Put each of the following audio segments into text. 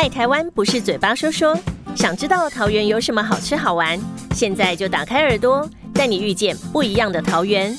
爱台湾不是嘴巴说说，想知道桃园有什么好吃好玩，现在就打开耳朵，带你遇见不一样的桃园。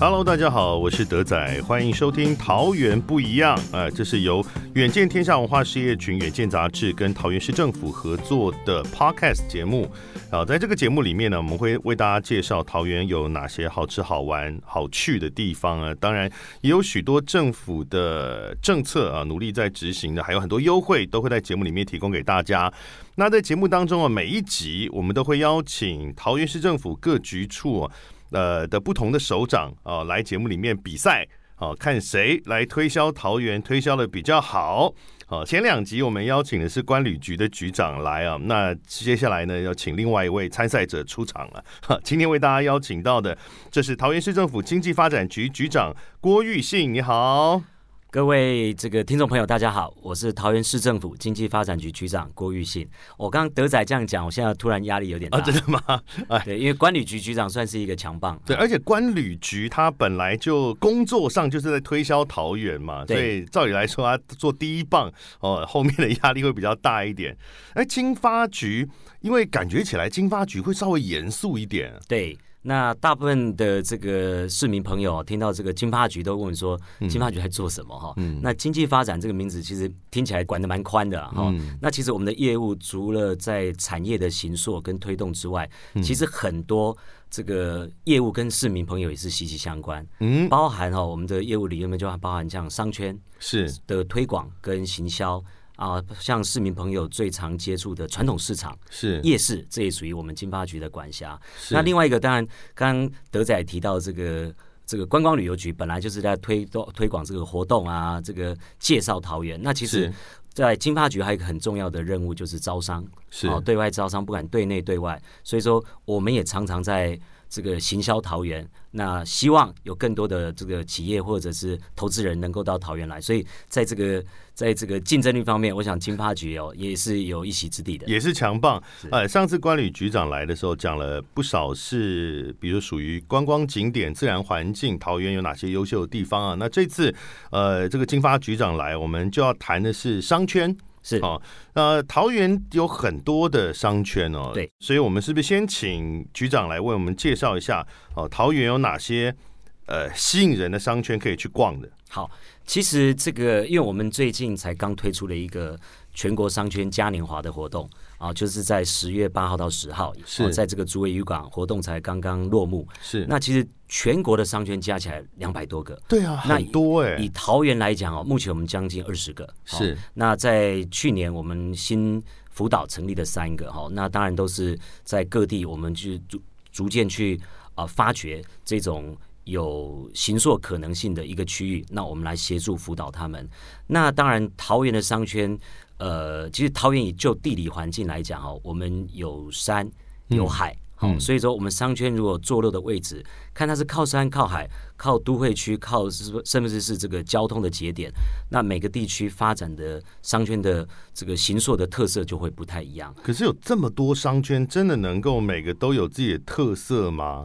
Hello，大家好，我是德仔，欢迎收听《桃园不一样》啊、这是由远见天下文化事业群、远见杂志跟桃园市政府合作的 Podcast 节目。啊，在这个节目里面呢，我们会为大家介绍桃园有哪些好吃、好玩、好去的地方啊。当然，也有许多政府的政策啊，努力在执行的，还有很多优惠都会在节目里面提供给大家。那在节目当中啊，每一集我们都会邀请桃园市政府各局处、啊、呃的不同的首长啊、来节目里面比赛啊，看谁来推销桃园推销的比较好。好，前两集我们邀请的是关旅局的局长来啊，那接下来呢要请另外一位参赛者出场了。哈，今天为大家邀请到的，这是桃园市政府经济发展局局长郭玉信，你好。各位这个听众朋友，大家好，我是桃园市政府经济发展局局长郭玉信。我刚刚德仔这样讲，我现在突然压力有点大，啊，真的吗？哎 对，因为管理局局长算是一个强棒，对，而且关旅局他本来就工作上就是在推销桃园嘛，所对以照理来说，他做第一棒哦，后面的压力会比较大一点。哎，经发局，因为感觉起来经发局会稍微严肃一点，对。那大部分的这个市民朋友听到这个金发局都问说，金发局在做什么哈？嗯。那经济发展这个名字其实听起来管的蛮宽的啊哈、嗯。那其实我们的业务除了在产业的形塑跟推动之外，嗯。其实很多这个业务跟市民朋友也是息息相关。嗯，包含哈、我们的业务里面就包含像商圈是。的推广跟行销啊，像市民朋友最常接触的传统市场、是夜市，这也属于我们经发局的管辖。那另外一个，当然刚刚德仔提到这个。这个观光旅游局本来就是在推动推广这个活动啊，这个介绍桃园。那其实，在经发局还有一个很重要的任务就是招商，是哦，对外招商，不管对内对外，所以说我们也常常在这个行销桃园。那希望有更多的这个企业或者是投资人能够到桃园来，所以在这个在这个竞争力方面，我想金发局哦也是有一席之地的。也是强棒。呃，上次关旅局长来的时候讲了不少是，比如属于观光景点、自然环境，桃园有哪些优秀的地方啊？那这次呃，这个金发局长来，我们就要谈的是商圈。是哦，那，桃园有很多的商圈哦，对，所以我们是不是先请局长来为我们介绍一下哦，桃园有哪些呃吸引人的商圈可以去逛的？好，其实这个，因为我们最近才刚推出了一个全国商圈嘉年华的活动啊，就是在十月八号到十号，在这个竹围渔港活动才刚刚落幕。是，那其实全国的商圈加起来两百多个，对啊，那很多哎、以桃园来讲哦，目前我们将近二十个。哦是那在去年我们新辅导成立的三个哈，那当然都是在各地我们去逐逐渐去啊、呃发掘这种。有行塑可能性的一个区域，那我们来协助辅导他们。那当然，桃园的商圈，呃，其实桃园以就地理环境来讲哦，我们有山有海，好、嗯所以说我们商圈如果坐落的位置，看它是靠山、靠海、靠都会区、靠是不甚至是这个交通的节点，那每个地区发展的商圈的这个形塑的特色就会不太一样。可是有这么多商圈，真的能够每个都有自己的特色吗？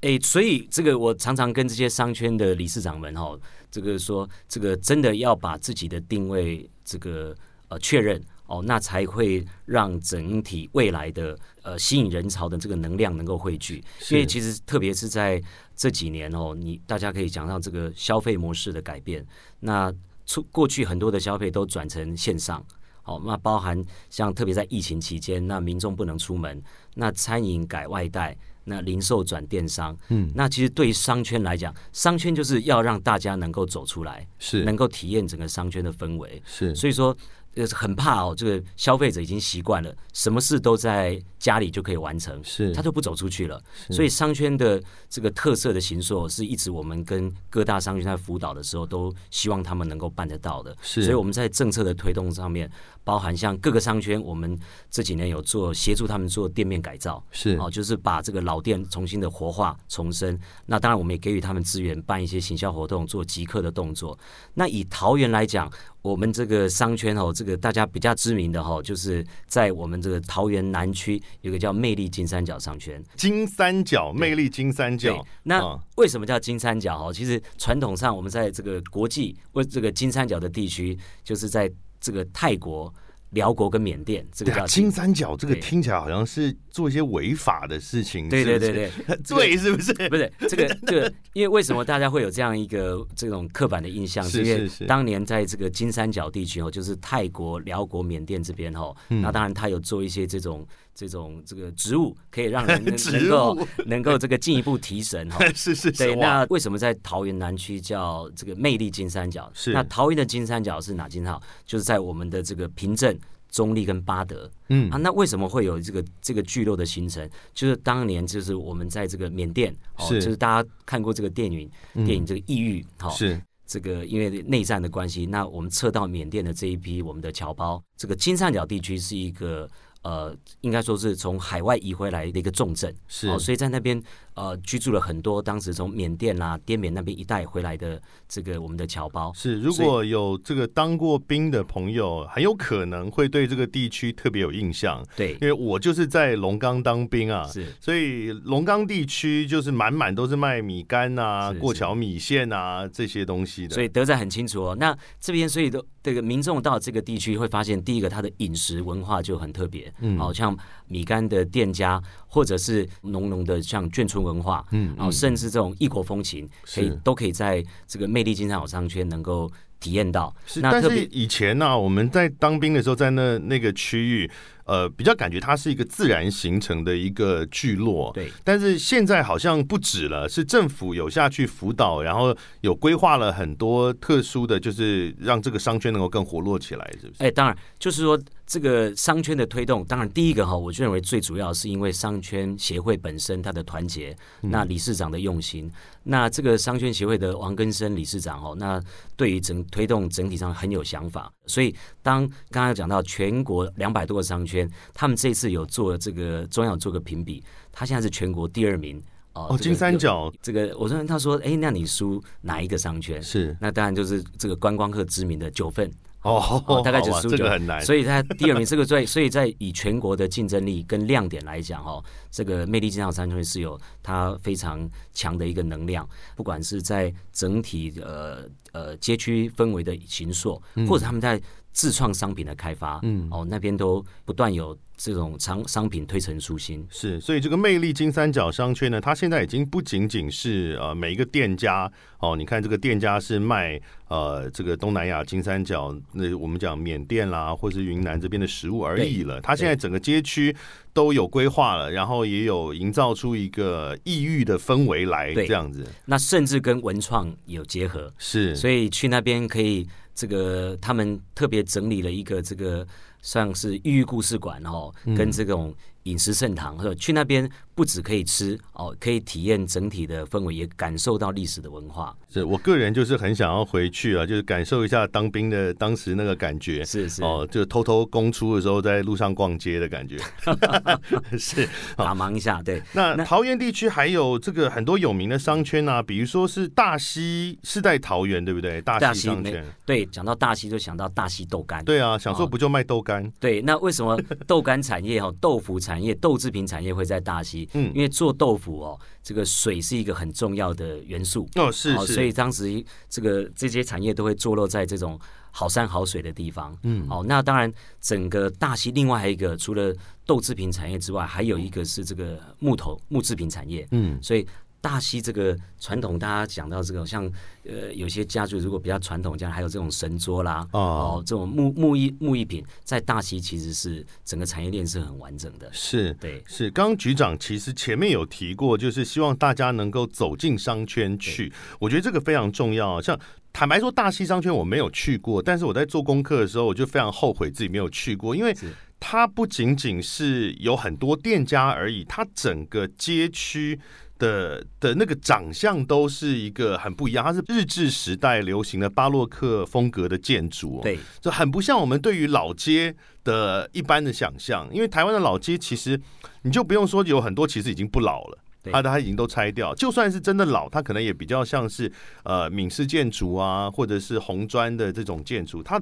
哎，所以这个我常常跟这些商圈的理事长们哈，这个说这个真的要把自己的定位这个呃确认哦，那才会让整体未来的呃吸引人潮的这个能量能够汇聚。是因为其实特别是在这几年哦，你大家可以讲到这个消费模式的改变，那出过去很多的消费都转成线上。好，那包含像特别在疫情期间，那民众不能出门，那餐饮改外带，那零售转电商，嗯，那其实对于商圈来讲，商圈就是要让大家能够走出来，是能够体验整个商圈的氛围。是所以说，呃，很怕哦，这个消费者已经习惯了，什么事都在家里就可以完成，是他就不走出去了。所以商圈的这个特色的形塑，是一直我们跟各大商圈在辅导的时候，都希望他们能够办得到的。是所以我们在政策的推动上面，包含像各个商圈，我们这几年有做协助他们做店面改造，是哦，就是把这个老店重新的活化重生。那当然，我们也给予他们资源，办一些行销活动，做即刻的动作。那以桃园来讲，我们这个商圈哦，这这个大家比较知名的哈，就是在我们这个桃园南区有个叫魅力金三角商圈。金三角魅力金三角，，那为什么叫金三角？哈，其实传统上我们在这个国际为这个金三角的地区，就是在这个泰国、辽国跟缅甸，这个叫金三角这个听起来好像是做一些违法的事情，对对对对，对，是不是？不是这个 这个，因为为什么大家会有这样一个这种刻板的印象？是因为当年在这个金三角地区哦，就是泰国、辽国、缅甸这边哦，嗯那当然他有做一些这种这种这个植物，可以让人 能够物能够这个进一步提神哈。是是是，对，那为什么在桃园南区叫这个魅力金三角？是那桃园的金三角是哪金三角？就是在我们的这个平镇、中立跟巴德。嗯啊，那为什么会有这个这个聚落的形成？就是当年就是我们在这个缅甸，哦，是就是大家看过这个电影，嗯电影这个异域，好、是这个因为内战的关系，那我们撤到缅甸的这一批我们的侨胞，这个金三角地区是一个呃，应该说是从海外移回来的一个重症，是。哦，所以在那边呃居住了很多当时从缅甸啦、滇缅那边一带回来的这个我们的侨胞。是，如果有这个当过兵的朋友，很有可能会对这个地区特别有印象，对。因，为我就是在龙岗当兵啊，是。所以龙岗地区就是满满都是卖米干啊、是过桥米线啊这些东西的，所以德仔很清楚哦。那这边所以都这个民众到这个地区会发现，第一个他的饮食文化就很特别，嗯。好、像米干的店家，或者是浓浓的像眷村文化，嗯然后甚至这种异国风情，可以都可以在这个魅力金三角商圈能够体验到。是，但是那特别以前呢、我们在当兵的时候，在那那个区域，呃，比较感觉它是一个自然形成的一个聚落。对但是现在好像不止了，是政府有下去辅导，然后有规划了很多特殊的，就是让这个商圈能够更活络起来，是不是？哎，当然就是说这个商圈的推动，当然第一个哈，我就认为最主要是因为商圈协会本身它的团结，嗯那理事长的用心，那这个商圈协会的王根生理事长哦，那对于整推动整体上很有想法，所以当刚刚讲到全国两百多个商圈，他们这次有做这个中央有做个评比，他现在是全国第二名哦哦，金三。角这个我说他说，哎，那你输哪一个商圈？是那当然就是这个观光客知名的九份，哦哦，大概好吧只输九这个很难，所以他第二名这个在，所以在以全国的竞争力跟亮点来讲，哦，这个魅力金像三圈是有它非常强的一个能量，不管是在整体呃呃街区氛围的形塑，或者他们在自创商品的开发，嗯哦，那边都不断有这种商商品推陈出新。是，所以这个魅力金三角商圈呢，它现在已经不仅仅是呃每一个店家哦，你看这个店家是卖呃这个东南亚金三角，那我们讲缅甸啦，或是云南这边的食物而已了。它现在整个街区都有规划了，然后也有营造出一个异域的氛围来，这样子那甚至跟文创有结合，是，所以去那边可以这个他们特别整理了一个这个像是寓寓故事馆哦，嗯。跟这种饮食盛堂，或者去那边不止可以吃哦，可以体验整体的氛围，也感受到历史的文化。是我个人就是很想要回去啊，就是感受一下当兵的当时那个感觉。是是哦，就偷偷公出的时候，在路上逛街的感觉，是打忙一下，对。那那桃园地区还有这个很多有名的商圈啊，比如说是大溪世代桃园对不对？大大溪商圈，对，讲到大溪就想到大溪豆干。对啊，想说哦不就卖豆干？对，那为什么豆干产业哦，豆腐产业、豆制品产业会在大溪？嗯因为做豆腐哦，这个水是一个很重要的元素。哦，是哦，所以当时这个这些产业都会坐落在这种好山好水的地方。嗯哦，那当然，整个大溪另外还有一个，除了豆制品产业之外，还有一个是这个木头木制品产业。嗯所以大溪这个传统，大家讲到这个，像呃有些家族如果比较传统，这样还有这种神桌啦，哦哦，这种木木艺木艺品，在大溪其实是整个产业链是很完整的。是。对，是，刚刚局长其实前面有提过，就是希望大家能够走进商圈去，我觉得这个非常重要。像坦白说，大溪商圈我没有去过，但是我在做功课的时候，我就非常后悔自己没有去过，因为它不仅仅是有很多店家而已，它整个街区。的的那个长相都是一个很不一样，它是日治时代流行的巴洛克风格的建筑、哦，对，就很不像我们对于老街的一般的想象，因为台湾的老街其实你就不用说有很多其实已经不老了。对它的它已经都拆掉，就算是真的老，它可能也比较像是呃闽式建筑啊，或者是红砖的这种建筑，它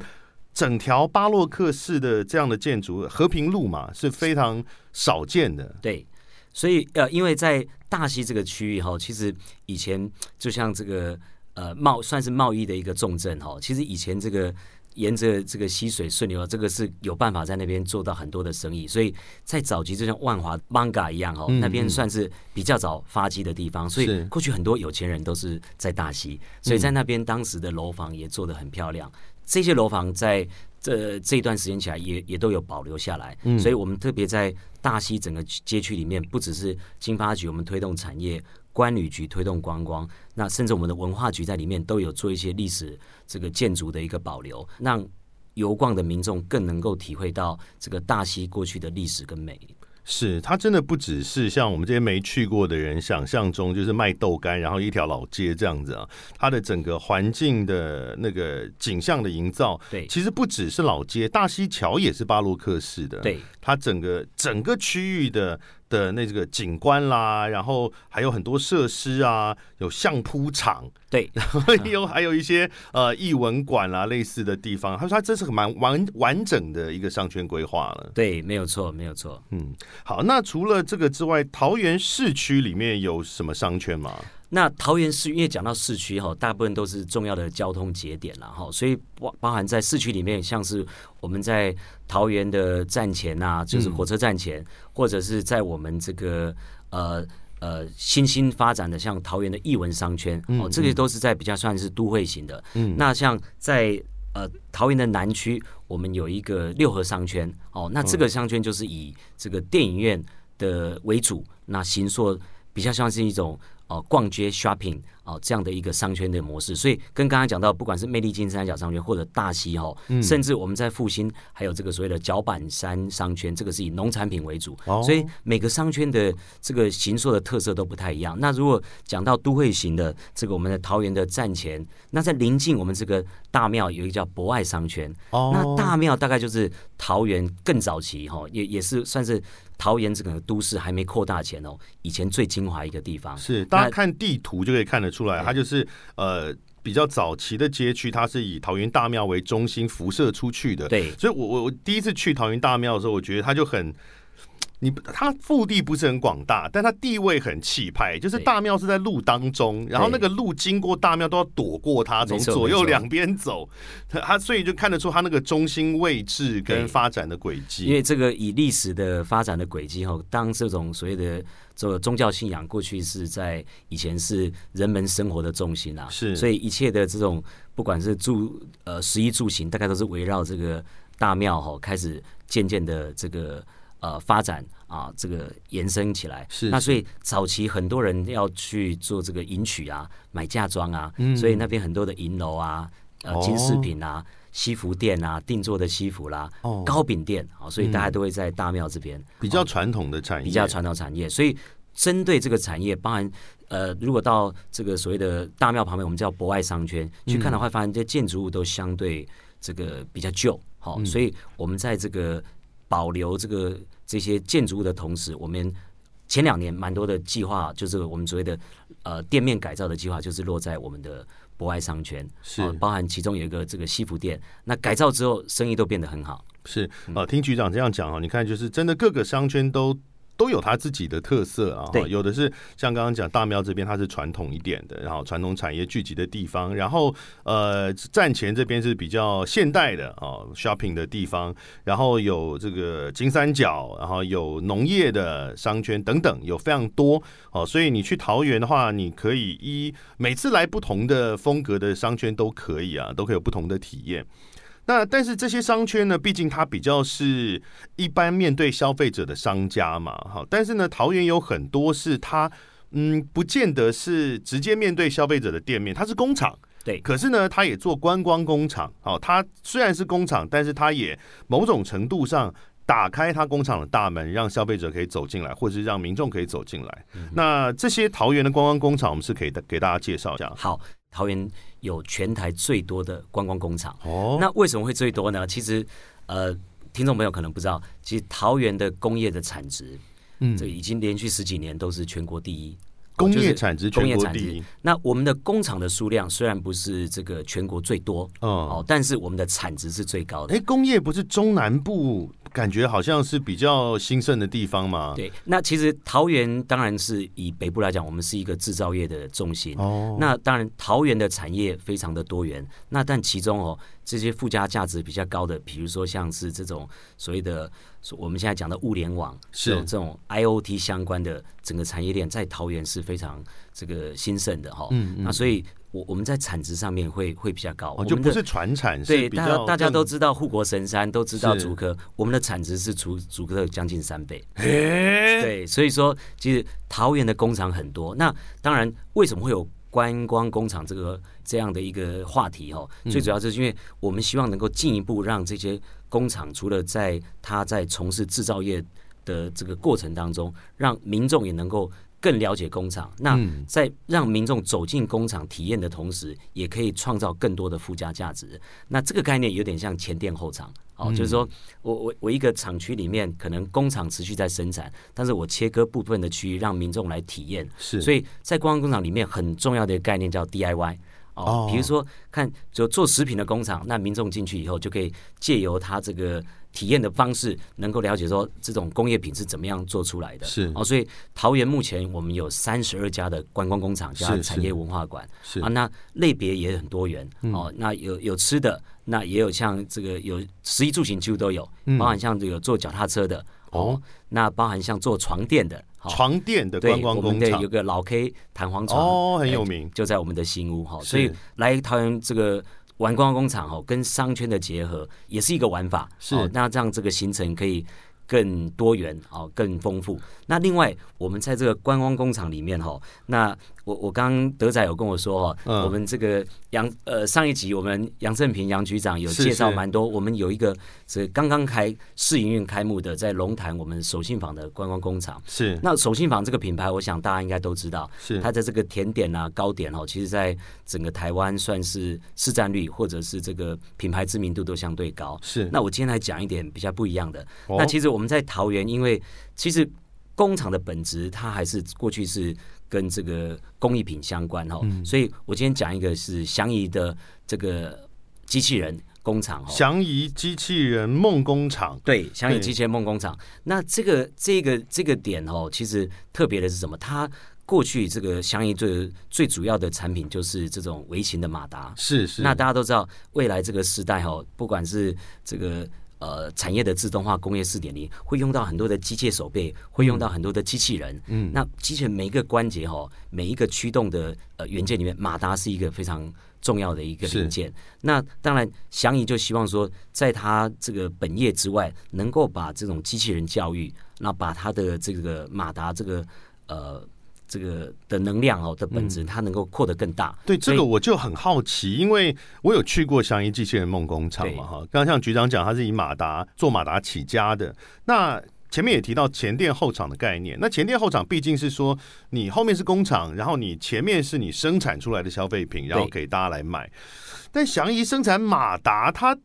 整条巴洛克式的这样的建筑，和平路嘛是非常少见的。对，所以呃，因为在大溪这个区域哈，其实以前就像这个呃贸算是贸易的一个重镇哈，其实以前这个。沿着这个溪水顺流，这个是有办法在那边做到很多的生意。所以在早期就像万华 Manga 一样哦，那边算是比较早发迹的地方。所以过去很多有钱人都是在大溪，所以在那边当时的楼房也做得很漂亮。这些楼房在这这一段时间起来也也都有保留下来。所以我们特别在大溪整个街区里面，不只是经发局我们推动产业。关旅局推动观光，那甚至我们的文化局在里面都有做一些历史这个建筑的一个保留，让游逛的民众更能够体会到这个大溪过去的历史跟美。是，它真的不只是像我们这些没去过的人想象中，就是卖豆干，然后一条老街这样子啊。它的整个环境的那个景象的营造，对，其实不只是老街，大溪桥也是巴洛克式的。对，它整个整个区域的。的那个景观啦，然后还有很多设施啊，有相扑场，对，然后有还有一些呃艺文馆啦类似的地方。他说他这是蛮完完整的一个商圈规划了。对，没有错，没有错。嗯，好，那除了这个之外，桃园市区里面有什么商圈吗？那桃园市因为讲到市区哈，大部分都是重要的交通节点了哈，所以包包含在市区里面，像是我们在桃园的站前呐，就是火车站前，或者是在我们这个呃呃新兴发展的像桃园的艺文商圈哦，这些都是在比较算是都会型的。嗯，那像在呃桃园的南区，我们有一个六合商圈哦，那这个商圈就是以这个电影院的为主，那行说比较像是一种。哦，逛街 shopping 哦，这样的一个商圈的模式，所以跟刚刚讲到，不管是魅力金三角商圈或者大溪哈，甚至我们在复兴还有这个所谓的脚板山商圈，这个是以农产品为主，所以每个商圈的这个形塑的特色都不太一样。那如果讲到都会型的这个我们的桃园的站前，那在临近我们这个大庙有一个叫博爱商圈，那大庙大概就是桃园更早期哈，也也是算是。桃园这个都市还没扩大前哦，以前最精华一个地方是，大家看地图就可以看得出来，它就是呃比较早期的街区，它是以桃园大庙为中心辐射出去的。对，所以我我我第一次去桃园大庙的时候，我觉得它就很。你它腹地不是很广大，但它地位很气派。就是大庙是在路当中，然后那个路经过大庙都要躲过它，从左右两边走。它所以就看得出它那个中心位置跟发展的轨迹。因为这个以历史的发展的轨迹后，当这种所谓的这个宗教信仰过去是在以前是人们生活的重心啊，是所以一切的这种不管是住呃食衣住行，大概都是围绕这个大庙哈开始渐渐的这个。呃，发展啊，这个延伸起来。是那，所以早期很多人要去做这个迎娶啊，买嫁妆啊，嗯。所以那边很多的银楼啊，呃，金饰品啊，西服店啊，定做的西服啦，糕饼店啊，所以大家都会在大庙这边比较传统的产业，比较传统产业，所以针对这个产业，包含呃，如果到这个所谓的大庙旁边，我们叫博爱商圈去看的话，发现这建筑物都相对这个比较旧，好，所以我们在这个。保留这个这些建筑物的同时，我们前两年蛮多的计划，就是我们所谓的呃店面改造的计划，就是落在我们的博爱商圈，是包含其中有一个这个西服店，那改造之后生意都变得很好。是啊，听局长这样讲啊，你看就是真的各个商圈都。都有它自己的特色啊，有的是像刚刚讲大庙这边，它是传统一点的，然后传统产业聚集的地方，然后呃站前这边是比较现代的啊 shopping 的地方，然后有这个金三角，然后有农业的商圈等等，有非常多哦，所以你去桃园的话，你可以一每次来不同的风格的商圈都可以啊，都可以有不同的体验。那但是这些商圈呢，毕竟它比较是一般面对消费者的商家嘛，哈。但是呢，桃园有很多是它，嗯，不见得是直接面对消费者的店面，它是工厂，对。可是呢，它也做观光工厂，哦，它虽然是工厂，但是它也某种程度上打开它工厂的大门，让消费者可以走进来，或者是让民众可以走进来。那这些桃园的观光工厂，我们是可以给大家介绍一下。好。桃园有全台最多的观光工厂，哦，那为什么会最多呢？其实，呃，听众朋友可能不知道，其实桃园的工业的产值，嗯，这已经连续十几年都是全国第一。工业产值工业产值全国第一，。那我们的工厂的数量虽然不是这个全国最多哦，哦，但是我们的产值是最高的。哎，工业不是中南部感觉好像是比较兴盛的地方吗？对，那其实桃园当然是以北部来讲，我们是一个制造业的重心。哦，那当然，桃园的产业非常的多元。那但其中哦，这些附加价值比较高的，比如说像是这种所谓的我们现在讲的物联网，是。这种这种 IOT 相关的整个产业链，在桃园是非常这个兴盛的哈、嗯嗯。那所以我我们在产值上面会会比较高，哦，我就不是传产，是对，大家大家都知道护国神山，都知道是。竹科，我们的产值是竹竹科的将近三倍。诶对，所以说其实桃园的工厂很多。那当然，为什么会有观光工厂这个这样的一个话题？哦，嗯最主要就是因为我们希望能够进一步让这些工厂，除了在它在从事制造业的这个过程当中，让民众也能够。更了解工厂，那嗯在让民众走进工厂体验的同时，也可以创造更多的附加价值。那这个概念有点像前店后厂，哦，嗯就是说我我我一个厂区里面，可能工厂持续在生产，但是我切割部分的区域让民众来体验。是，所以在观光工厂里面很重要的一个概念叫 DIY。哦哦，比如说看就做食品的工厂，那民众进去以后就可以借由他这个体验的方式，能够了解说这种工业品是怎么样做出来的。是。哦，所以桃园目前我们有三十二家的观光工厂加是产业文化馆。是。啊，那类别也很多元。嗯。哦。那有有吃的，那也有像这个有食衣住行几乎都有，嗯。包含像这个坐脚踏车的哦哦，那包含像做床垫的，好床垫的对观光工厂。我们的有个老 K 弹簧床哦，很有哎名，就在我们的新屋哈，所以来桃园这个玩观光工厂哦，跟商圈的结合也是一个玩法，是哦那这样这个行程可以更多元哦，更丰富。那另外，我们在这个观光工厂里面哦，那我我刚刚德仔有跟我说哈，嗯我们这个杨呃上一集我们杨正平杨局长有介绍蛮多，我们有一个这刚刚开试营运开幕的，在龙潭我们手信坊的观光工厂。是那手信坊这个品牌，我想大家应该都知道，是它的这个甜点啊、糕点哦，其实在整个台湾算是市占率或者是这个品牌知名度都相对高。是，那我今天来讲一点比较不一样的。哦那其实我们在桃园，因为其实工厂的本质它还是过去是跟这个工艺品相关哈，嗯所以我今天讲一个是祥仪的这个机器人工厂哈。祥仪机器人梦工厂，对，祥仪机器人梦工厂。那这个这个这个点哦，其实特别的是什么？它过去这个祥仪最最主要的产品就是这种微型的马达。是是，那大家都知道，未来这个时代哦，不管是这个呃产业的自动化、工业四点零，会用到很多的机械手背，会用到很多的机器人。嗯那机器人每一个关节哦，每一个驱动的呃元件里面，马达是一个非常重要的一个零件。那当然，祥仪就希望说，在他这个本业之外，能够把这种机器人教育，那把他的这个马达这个呃这个的能量哦的本质，它能够扩得更大。嗯对这个我就很好奇，因为我有去过祥仪机器人梦工厂嘛哈。刚刚像局长讲，他是以马达做马达起家的。那前面也提到前店后厂的概念，那前店后厂毕竟是说你后面是工厂，然后你前面是你生产出来的消费品，然后给大家来买。但祥仪生产马达，它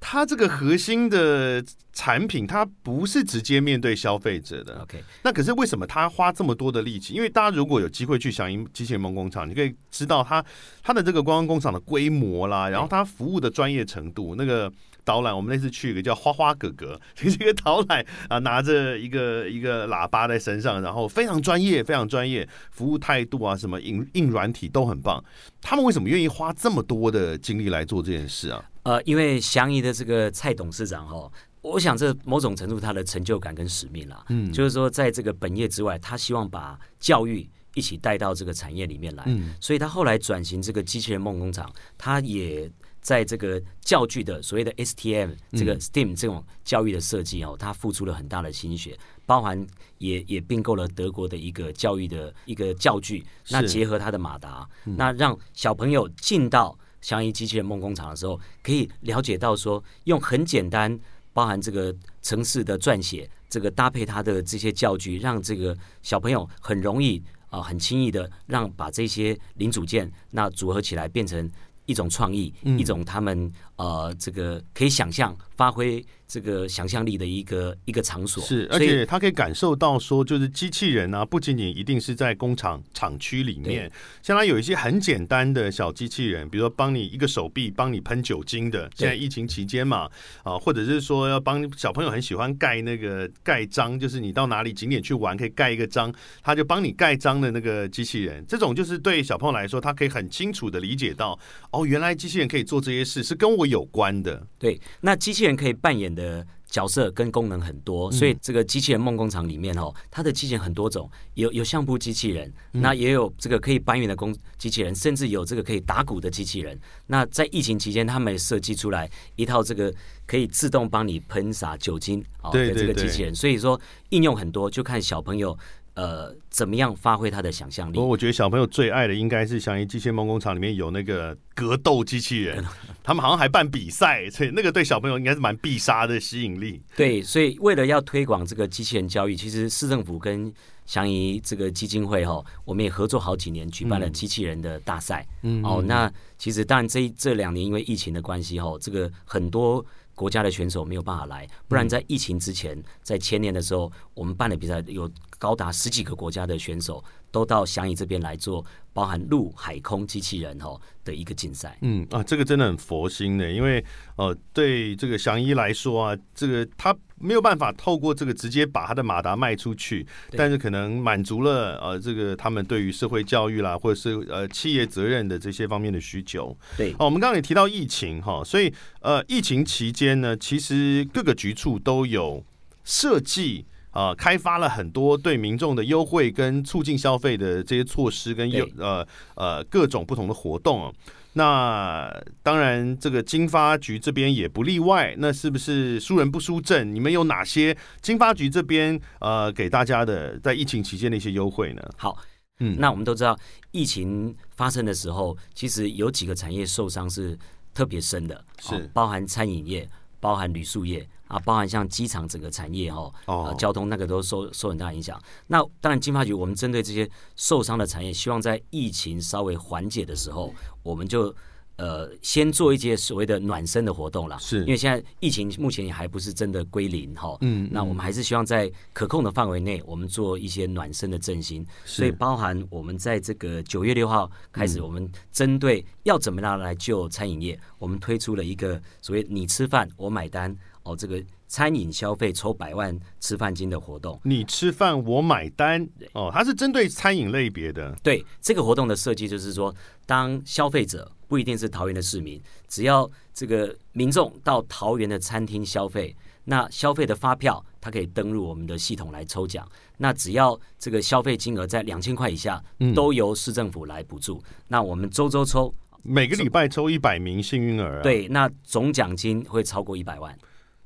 它这个核心的产品，它不是直接面对消费者的。OK，那可是为什么他花这么多的力气？因为大家如果有机会去响应机器人梦工厂，你可以知道它它的这个观光工厂的规模啦，然后它服务的专业程度。那个导览，我们那次去一个叫花花哥哥，这个导览啊，拿着一个一个喇叭在身上，然后非常专业，非常专业，服务态度啊，什么硬硬软体都很棒。他们为什么愿意花这么多的精力来做这件事啊？呃，因为祥仪的这个蔡董事长哦，我想这某种程度他的成就感跟使命啦，嗯就是说在这个本业之外，他希望把教育一起带到这个产业里面来，嗯所以他后来转型这个机器人梦工厂，他也在这个教具的所谓的 STM 这个 STEAM 这种教育的设计哦，他付出了很大的心血，包含也也并购了德国的一个教育的一个教具，那是。结合他的马达，那让小朋友进到相依机器人梦工厂的时候，可以了解到说，用很简单，包含这个城市的撰写，这个搭配它的这些教具，让这个小朋友很容易啊、很轻易的让把这些零组件那组合起来变成。一种创意，嗯。一种他们呃这个可以想象发挥这个想象力的一个一个场所。是，而且他可以感受到说，就是机器人啊，不仅仅一定是在工厂厂区里面，像它有一些很简单的小机器人，比如说帮你一个手臂帮你喷酒精的，现在疫情期间嘛，啊，或者是说要帮小朋友很喜欢盖那个盖章，就是你到哪里景点去玩可以盖一个章，他就帮你盖章的那个机器人，这种就是对小朋友来说，他可以很清楚的理解到，哦，原来机器人可以做这些事，是跟我有关的。对，那机器人可以扮演的角色跟功能很多，所以这个机器人梦工厂里面哦，它的机器人很多种，有有相扑机器人，那也有这个可以搬运的工机器人，甚至有这个可以打鼓的机器人。那在疫情期间，他们也设计出来一套这个可以自动帮你喷洒酒精哦的这对对对个机器人，所以说应用很多，就看小朋友呃怎么样发挥他的想象力不过。我觉得小朋友最爱的应该是祥仪机械梦工厂里面有那个格斗机器人，他们好像还办比赛，所以那个对小朋友应该是蛮必杀的吸引力。对，所以为了要推广这个机器人教育，其实市政府跟祥仪这个基金会哈，我们也合作好几年，举办了机器人的大赛。嗯哦，那其实当然这一这两年因为疫情的关系哈，这个很多国家的选手没有办法来，不然在疫情之前，在前年的时候，我们办的比赛有高达十几个国家的选手都到翔宇这边来做，包含陆海空机器人哈的一个竞赛。嗯啊，这个真的很佛心的，因为呃，对这个翔一来说啊，这个他没有办法透过这个直接把他的马达卖出去，但是可能满足了呃这个他们对于社会教育啦，或者是呃企业责任的这些方面的需求。对哦，我们刚刚也提到疫情哈，所以呃，疫情期间呢，其实各个局处都有设计。啊、开发了很多对民众的优惠跟促进消费的这些措施跟优呃呃各种不同的活动哦。那当然，这个经发局这边也不例外。那是不是输人不输阵？你们有哪些经发局这边呃给大家的在疫情期间的一些优惠呢？好，嗯那我们都知道，疫情发生的时候，其实有几个产业受伤是特别深的，是哦包含餐饮业，包含旅宿业啊，包含像机场整个产业哈，哦。呃，交通那个都受受很大影响。那当然，金发局我们针对这些受伤的产业，希望在疫情稍微缓解的时候，我们就。呃，先做一些所谓的暖身的活动啦，是。因为现在疫情目前也还不是真的归零哈，嗯。那我们还是希望在可控的范围内，我们做一些暖身的振兴，所以包含我们在这个九月六号开始，我们针对要怎么样来救餐饮业，我们推出了一个所谓“你吃饭我买单”哦，这个餐饮消费抽百万吃饭金的活动。你吃饭我买单哦，它是针对餐饮类别的，对这个活动的设计，就是说，当消费者不一定是桃园的市民，只要这个民众到桃园的餐厅消费，那消费的发票，它可以登入我们的系统来抽奖。那只要这个消费金额在两千块以下，都由市政府来补助。那我们周周抽，每个礼拜抽一百名幸运儿、啊，，对，那总奖金会超过一百万。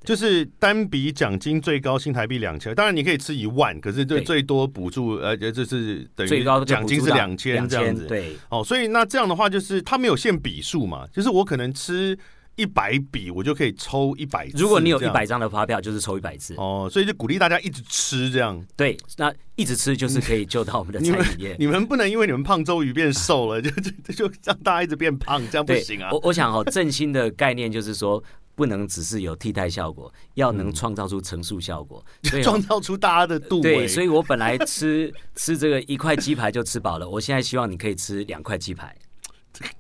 就是单笔奖金最高新台币两千，当然你可以吃一万，可是最最多补助呃，就是等于最高就奖金是两千这样子，对哦，所以那这样的话，就是它没有限笔数嘛，就是我可能吃一百笔，我就可以抽一百。如果你有一百张的发票，就是抽一百次。哦，所以就鼓励大家一直吃这样。对，那一直吃就是可以救到我们的餐饮业。你们不能因为你们胖周瑜变瘦了，就就就让大家一直变胖，这样不，行啊我。我想哦，振兴的概念就是说，不能只是有替代效果，要能创造出乘数效果。所以、创哦、造出大家的度对，所以我本来吃吃这个一块鸡排就吃饱了，我现在希望你可以吃两块鸡排。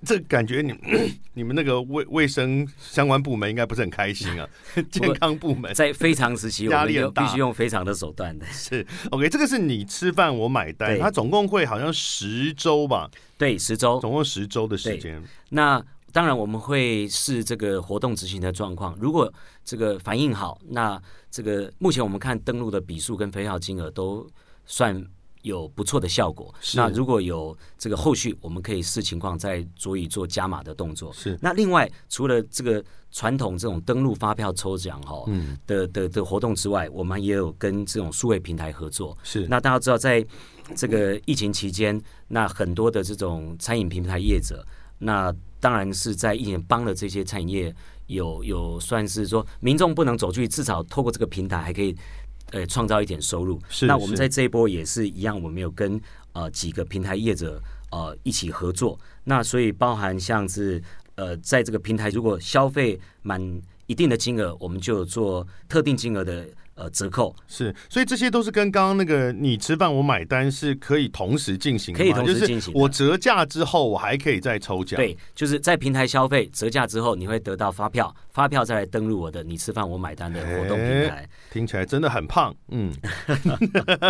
这感觉你 你们那个卫卫生相关部门应该不是很开心啊，健康部门在非常时期，我们就压力很大必须用非常的手段的。是 OK，这个是你吃饭我买单，对它总共会好像十周吧，对，十周。总共十周的时间。那当然我们会视这个活动执行的状况，如果这个反应好，那这个目前我们看登录的笔数跟飞票金额都算有不错的效果。那如果有这个后续，我们可以视情况再足以做加码的动作。是那另外，除了这个传统这种登录发票抽奖哈嗯的的的活动之外，我们也有跟这种数位平台合作。是那大家知道，在这个疫情期间，那很多的这种餐饮平台业者，那当然是在疫情帮了这些餐饮业有有算是说民众不能走出去，至少透过这个平台还可以呃创造一点收入。是那我们在这一波也是一样，我们有跟呃几个平台业者呃一起合作。那所以包含像是呃，在这个平台如果消费满一定的金额，我们就做特定金额的呃折扣。是，所以这些都是跟刚刚那个你吃饭我买单是可以同时进行的，可以同时进行就是我折价之后，我还可以再抽奖。对，就是在平台消费折价之后，你会得到发票，发票再来登录我的你吃饭我买单的活动平台。听起来真的很胖，嗯，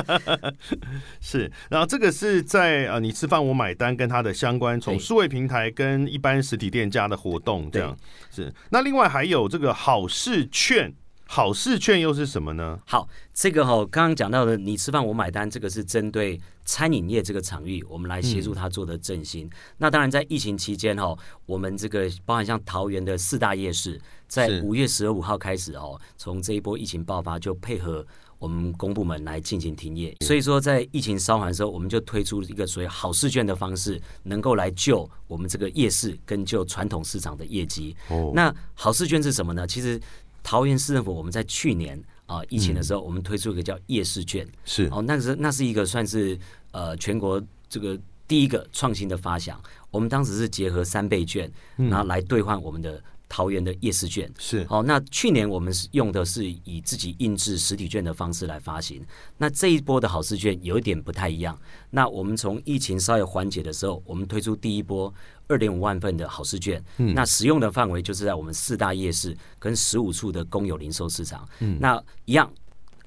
是。然后这个是在呃，你吃饭我买单跟它的相关，从数位平台跟一般实体店家的活动这样是。那另外还有这个好事券，好事券又是什么呢？好，这个哈、刚刚讲到的，你吃饭我买单，这个是针对餐饮业这个场域，我们来协助他做的振兴。那当然，在疫情期间哈、我们这个包含像桃园的四大夜市，在五月十二五号开始哦，从这一波疫情爆发就配合。我们公部门来进行停业，所以说在疫情稍缓的时候，我们就推出一个所谓好事券的方式，能够来救我们这个夜市跟救传统市场的业绩。哦那好事券是什么呢？其实桃园市政府我们在去年啊、疫情的时候，我们推出一个叫夜市券，是。哦，那个是那是一个算是呃全国这个第一个创新的发想。我们当时是结合三倍券，然后来兑换我们的桃园的夜市券。是好，那去年我们是用的是以自己印制实体券的方式来发行。那这一波的好事券有一点不太一样。那我们从疫情稍微缓解的时候，我们推出第一波二点五万份的好事券。那使用的范围就是在我们四大夜市跟十五处的公有零售市场。嗯那一样。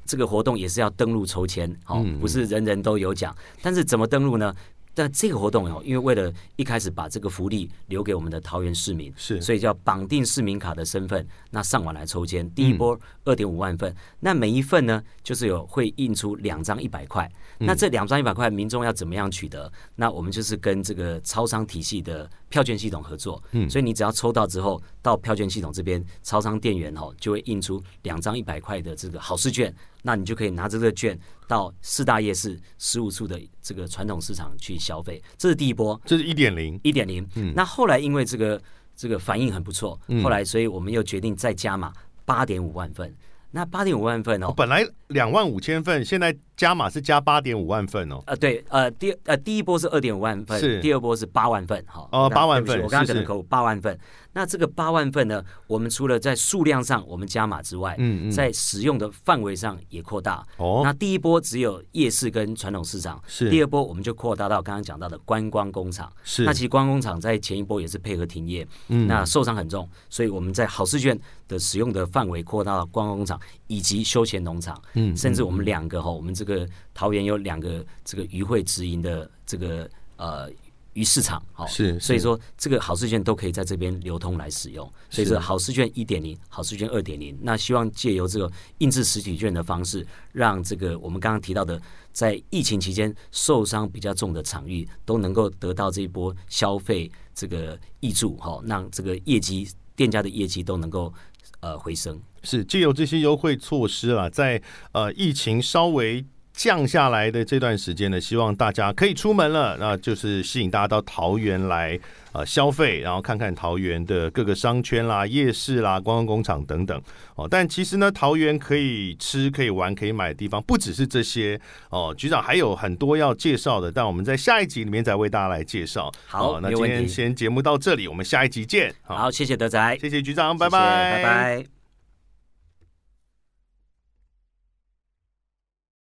这个活动也是要登录抽签，哦，不是人人都有奖。但是怎么登录呢？但这个活动哦，因为为了一开始把这个福利留给我们的桃园市民，是所以叫绑定市民卡的身份，那上网来抽签。第一波二点五万份，那每一份呢，就是有会印出两张一百块。那这两张一百块，民众要怎么样取得？那我们就是跟这个超商体系的票券系统合作。嗯，所以你只要抽到之后，到票券系统这边，超商店员哦就会印出两张一百块的这个好事券，那你就可以拿着这个券到四大夜市十五处的这个传统市场去消费。这是第一波。这是一点零，一点零。那后来因为这个这个反应很不错，后来所以我们又决定再加码八点五万份。那八点五万份哦，本来两万五千份，现在加码是加八点五万份哦。呃，对，呃，第呃第一波是二点五万份，是第二波是八万份，哈，哦那8万份我刚刚可能口误八万份。那这个八万份呢，我们除了在数量上我们加码之外，嗯嗯在使用的范围上也扩大。哦那第一波只有夜市跟传统市场，是第二波我们就扩大到刚刚讲到的观光工厂。是那其实观光工厂在前一波也是配合停业，嗯那受伤很重，所以我们在好事券的使用的范围扩大到观光工厂以及休闲农场，嗯甚至我们两个哈，我们这个桃园有两个这个渔会直营的这个呃鱼市场，好，是是。所以说这个好事券都可以在这边流通来使用，所以是。这好事券一点零，好事券二点零，那希望借由这个印制实体券的方式，让这个我们刚刚提到的在疫情期间受伤比较重的场域都能够得到这一波消费这个益助，哈，让这个业绩店家的业绩都能够呃回升。是借由这些优惠措施啊，在呃疫情稍微降下来的这段时间呢，希望大家可以出门了，那就是吸引大家到桃园来呃消费，然后看看桃园的各个商圈啦、夜市啦、观光工厂等等哦。但其实呢，桃园可以吃、可以玩、可以买的地方不只是这些哦。局长还有很多要介绍的，但我们在下一集里面再为大家来介绍。好哦那今天先节目到这里，我们下一集见。好，好，谢谢德仔，谢谢局长，拜拜，拜拜。